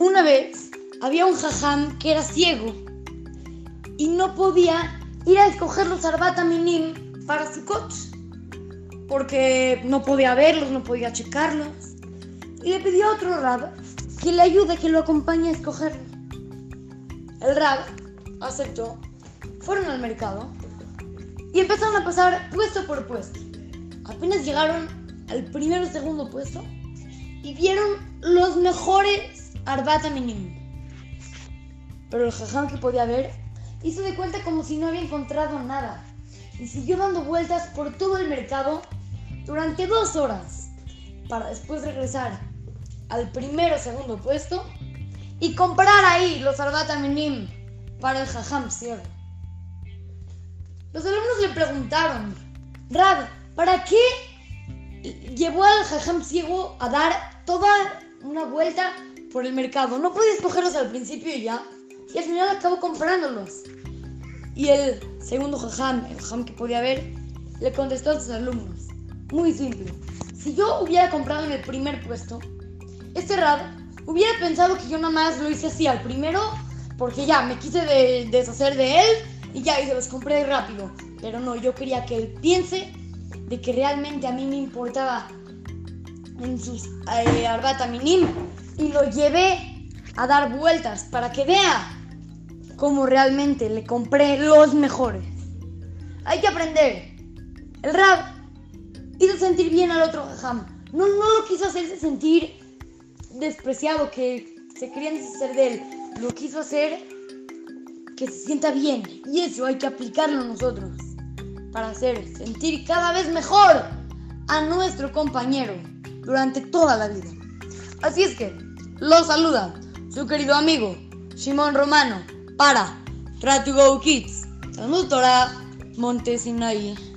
Una vez había un jajam que era ciego y no podía ir a escoger los Arbata Minim para su coche porque no podía verlos, no podía checarlos. Y le pidió a otro rab que le ayude, que lo acompañe a escogerlos. El rab aceptó, fueron al mercado y empezaron a pasar puesto por puesto. Apenas llegaron al primero o segundo puesto y vieron los mejores Arbata Minim. Pero el jajam que podía ver hizo de cuenta como si no había encontrado nada y siguió dando vueltas por todo el mercado durante dos horas para después regresar al primero o segundo puesto y comprar ahí los Arbata Minim para el jajam ciego. Los alumnos le preguntaron, Rab, ¿para qué llevó al jajam ciego a dar toda una vuelta por el mercado? No podía escogerlos al principio y ya, y al final acabó comprándolos. Y el segundo jajam, el jajam que podía ver, le contestó a sus alumnos, muy simple, si yo hubiera comprado en el primer puesto, este Rab hubiera pensado que yo nada más lo hice así al primero, porque ya me quise de- deshacer de él y ya, y se los compré rápido. Pero no, yo quería que él piense de que realmente a mí me importaba en sus eh, Arbata Minim y lo llevé a dar vueltas para que vea cómo realmente le compré los mejores. Hay que aprender. El Rab hizo sentir bien al otro jajam. No, no lo quiso hacerse sentir despreciado, que se querían deshacer de él. Lo quiso hacer que se sienta bien. Y eso hay que aplicarlo nosotros para hacer sentir cada vez mejor a nuestro compañero durante toda la vida. Así es que lo saluda su querido amigo Simón Romano para Try to Go Kids. Talmud Torah Monte Sinaí.